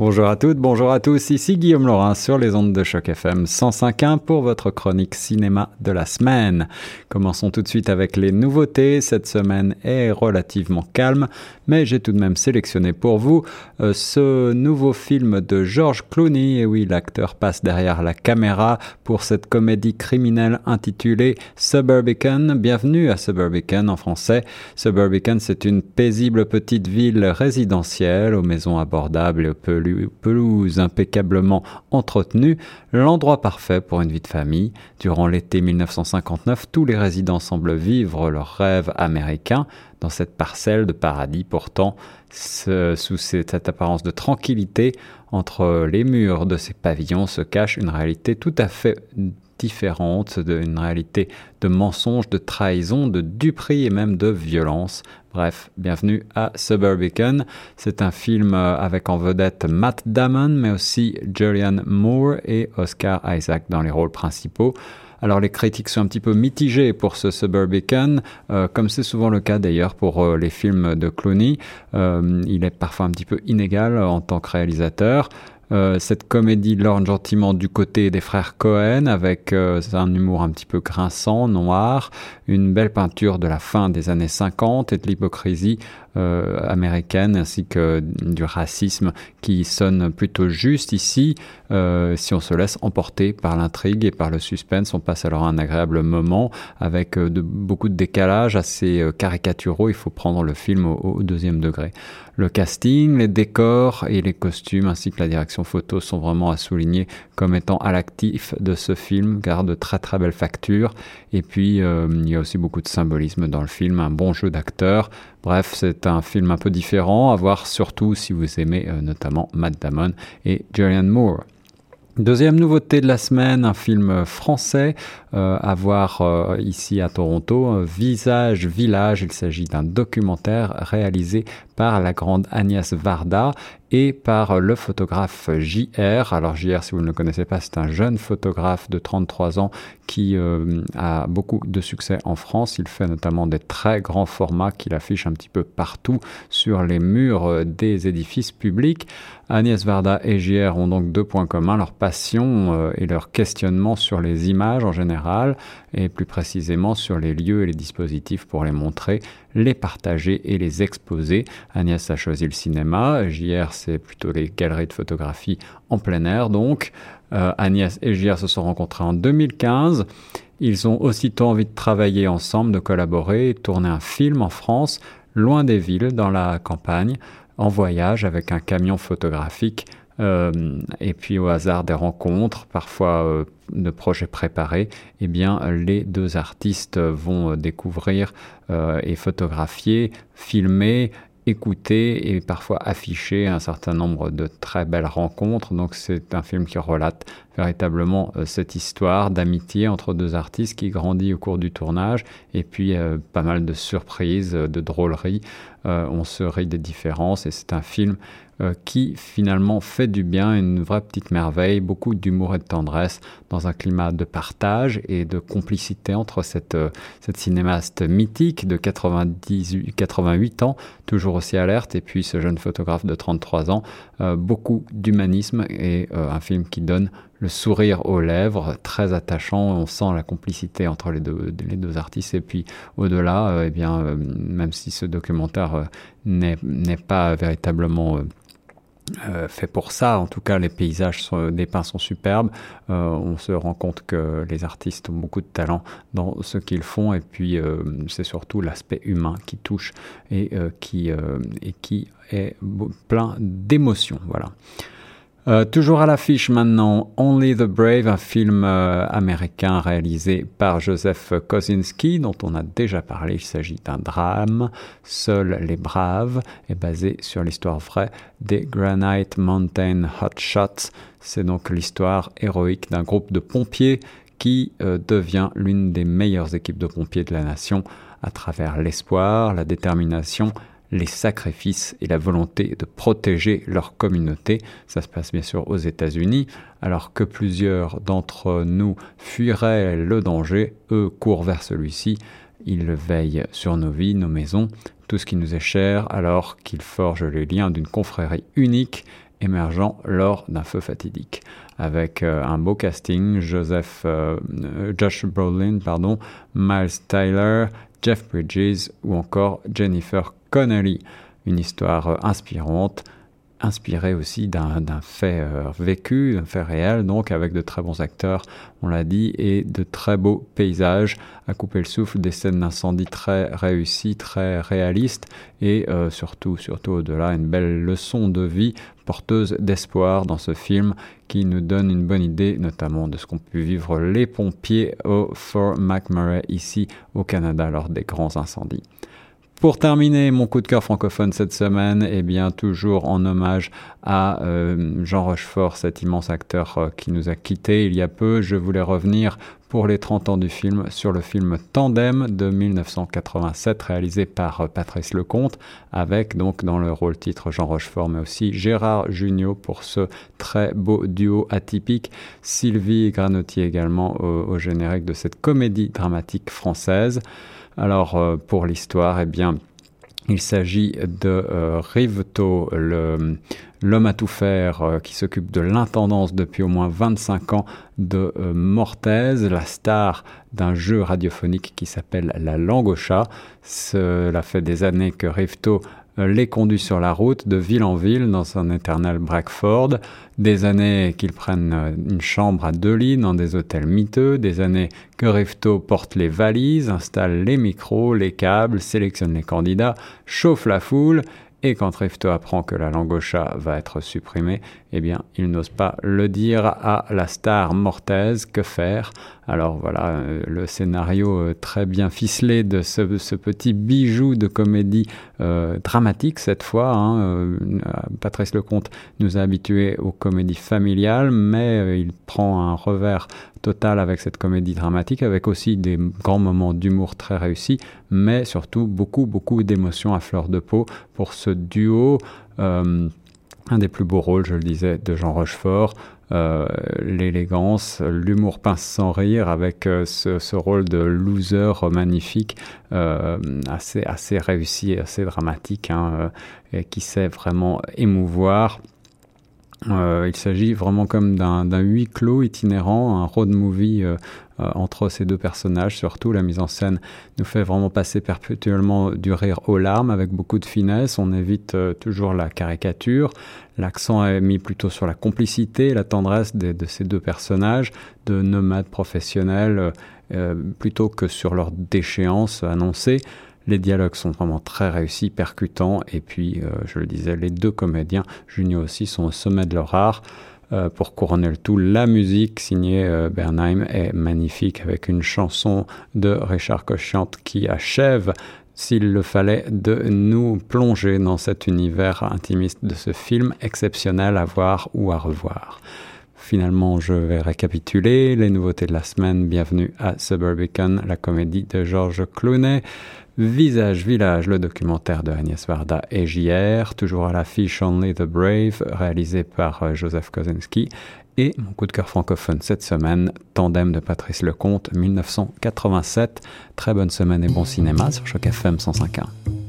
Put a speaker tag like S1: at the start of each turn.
S1: Bonjour à toutes, bonjour à tous, ici Guillaume Laurin sur les ondes de choc FM 105.1 pour votre chronique cinéma de la semaine. Commençons tout de suite avec les nouveautés. Cette semaine est relativement calme, mais j'ai tout de même sélectionné pour vous euh, ce nouveau film de George Clooney. Et oui, l'acteur passe derrière la caméra pour cette comédie criminelle intitulée Suburbican. Bienvenue à Suburbican en français. Suburbican, c'est une paisible petite ville résidentielle aux maisons abordables et aux pelouse impeccablement entretenue, l'endroit parfait pour une vie de famille. Durant l'été 1959, tous les résidents semblent vivre leur rêve américain dans cette parcelle de paradis. Pourtant, sous cette apparence de tranquillité, entre les murs de ces pavillons se cache une réalité tout à fait différente d'une réalité de mensonges, de trahison, de duperie et même de violence. Bref, bienvenue à Suburbican. C'est un film euh, avec en vedette Matt Damon, mais aussi Julianne Moore et Oscar Isaac dans les rôles principaux. Alors les critiques sont un petit peu mitigées pour ce Suburbican, euh, comme c'est souvent le cas d'ailleurs pour euh, les films de Clooney. il est parfois un petit peu inégal en tant que réalisateur. Euh, cette comédie lorne gentiment du côté des frères Cohen avec euh, un humour un petit peu grinçant, noir, une belle peinture de la fin des années 50 et de l'hypocrisie américaine ainsi que du racisme qui sonne plutôt juste ici. Euh, si on se laisse emporter par l'intrigue et par le suspense, on passe alors un agréable moment avec euh, beaucoup de décalage assez caricaturaux. Il faut prendre le film au, deuxième degré. Le casting, les décors et les costumes ainsi que la direction photo sont vraiment à souligner comme étant à l'actif de ce film car de très très belles factures. Et puis il y a aussi beaucoup de symbolisme dans le film, un bon jeu d'acteurs, Bref, c'est un film un peu différent, à voir surtout si vous aimez euh, notamment Matt Damon et Julianne Moore. Deuxième nouveauté de la semaine, un film français euh, à voir euh, ici à Toronto, Visage Village. Il s'agit d'un documentaire réalisé par la grande Agnès Varda et par le photographe JR. Alors JR, si vous ne le connaissez pas, c'est un jeune photographe de 33 ans qui euh, a beaucoup de succès en France. Il fait notamment des très grands formats qu'il affiche un petit peu partout sur les murs des édifices publics. Agnès Varda et JR ont donc deux points communs, leur passion euh, et leur questionnement sur les images en général, et plus précisément sur les lieux et les dispositifs pour les montrer, les partager et les exposer. Agnès a choisi le cinéma, JR c'est plutôt les galeries de photographie en plein air donc. Euh, Agnès et JR se sont rencontrés en 2015. Ils ont aussitôt envie de travailler ensemble, de collaborer, de tourner un film en France, loin des villes, dans la campagne, en voyage avec un camion photographique euh, et puis au hasard des rencontres, parfois euh, de projets préparés, eh bien les deux artistes vont découvrir et photographier, filmer écouter et parfois afficher un certain nombre de très belles rencontres. Donc c'est un film qui relate véritablement cette histoire d'amitié entre deux artistes qui grandit au cours du tournage et puis pas mal de surprises, de drôleries euh, on se rit des différences et c'est un film euh, qui finalement fait du bien, une vraie petite merveille, beaucoup d'humour et de tendresse dans un climat de partage et de complicité entre cette, euh, cinéaste mythique de 98, 88 ans, toujours aussi alerte, et puis ce jeune photographe de 33 ans, beaucoup d'humanisme et un film qui donne le sourire aux lèvres, très attachant. On sent la complicité entre les deux, artistes. Et puis au-delà, euh, eh bien, euh, même si ce documentaire euh, n'est pas véritablement fait pour ça. En tout cas, les paysages sont, dépeints sont superbes. on se rend compte que les artistes ont beaucoup de talent dans ce qu'ils font. Et puis, c'est surtout l'aspect humain qui touche et, qui, et qui est plein d'émotions. Voilà. Euh, toujours à l'affiche maintenant, Only the Brave, un film euh, américain réalisé par Joseph Kosinski, dont on a déjà parlé. Il s'agit d'un drame. Seuls les braves est basé sur l'histoire vraie des Granite Mountain Hotshots. C'est donc l'histoire héroïque d'un groupe de pompiers qui euh, devient l'une des meilleures équipes de pompiers de la nation à travers l'espoir, la détermination les sacrifices et la volonté de protéger leur communauté. Ça se passe bien sûr aux États-Unis, alors que plusieurs d'entre nous fuiraient le danger, eux courent vers celui-ci. Ils veillent sur nos vies, nos maisons, tout ce qui nous est cher, alors qu'ils forgent les liens d'une confrérie unique émergeant lors d'un feu fatidique. Avec euh, un beau casting, Joseph, euh, Josh Brolin, pardon, Miles Tyler, Jeff Bridges ou encore Jennifer Connelly. Une histoire inspirante inspiré aussi d'un fait euh, vécu, d'un fait réel, donc avec de très bons acteurs, on l'a dit, et de très beaux paysages à couper le souffle, des scènes d'incendie très réussies, très réalistes, et euh, surtout, surtout au-delà, une belle leçon de vie porteuse d'espoir dans ce film qui nous donne une bonne idée notamment de ce qu'ont pu vivre les pompiers au Fort McMurray ici au Canada lors des grands incendies. Pour terminer mon coup de cœur francophone cette semaine, eh bien toujours en hommage à euh, Jean Rochefort, cet immense acteur euh, qui nous a quittés il y a peu, je voulais revenir pour les 30 ans du film sur le film Tandem de 1987 réalisé par euh, Patrice Lecomte avec donc dans le rôle titre Jean Rochefort mais aussi Gérard Jugnot pour ce très beau duo atypique, Sylvie Granotti également au générique de cette comédie dramatique française. Alors euh, pour l'histoire, eh bien, il s'agit de euh, Riveto, l'homme à tout faire euh, qui s'occupe de l'intendance depuis au moins 25 ans de Mortaise, la star d'un jeu radiophonique qui s'appelle La Langue au chat. Cela fait des années que Riveto euh, les conduit sur la route de ville en ville dans un éternel Brackford, des années qu'ils prennent euh, une chambre à deux lits dans des hôtels miteux, des années que Rifto porte les valises, installe les micros, les câbles, sélectionne les candidats, chauffe la foule et quand Rifto apprend que la chat va être supprimée, eh bien, il n'ose pas le dire à la star mortaise. Que faire? Alors voilà, euh, le scénario euh, très bien ficelé de ce, petit bijou de comédie euh, dramatique cette fois. Hein, Patrice Lecomte nous a habitués aux comédies familiales, mais il prend un revers total avec cette comédie dramatique, avec aussi des grands moments d'humour très réussis, mais surtout beaucoup, beaucoup d'émotions à fleur de peau pour ce duo. Euh, un des plus beaux rôles, je le disais, de Jean Rochefort, euh, l'élégance, l'humour pince sans rire avec euh, ce, rôle de loser magnifique, assez, assez réussi assez dramatique, hein, et qui sait vraiment émouvoir. Euh, il s'agit vraiment comme d'un huis clos itinérant, un road movie euh, euh, entre ces deux personnages. Surtout, la mise en scène nous fait vraiment passer perpétuellement du rire aux larmes avec beaucoup de finesse. On évite toujours la caricature. L'accent est mis plutôt sur la complicité, la tendresse de, ces deux personnages, de nomades professionnels, plutôt que sur leur déchéance annoncée. Les dialogues sont vraiment très réussis, percutants, et puis, euh, je le disais, les deux comédiens, Junio aussi, sont au sommet de leur art. Euh, pour couronner le tout, la musique signée euh, Bernheim est magnifique avec une chanson de Richard Cochiante qui achève s'il le fallait, de nous plonger dans cet univers intimiste de ce film exceptionnel à voir ou à revoir. Finalement, je vais récapituler les nouveautés de la semaine. Bienvenue à Suburbicon, la comédie de Georges Clooney. Visage Village, le documentaire de Agnès Varda et JR, toujours à l'affiche Only the Brave, réalisé par euh, Joseph Kosinski. Et mon coup de cœur francophone cette semaine, Tandem de Patrice Lecomte, 1987. Très bonne semaine et bon cinéma sur Choc FM 105.1.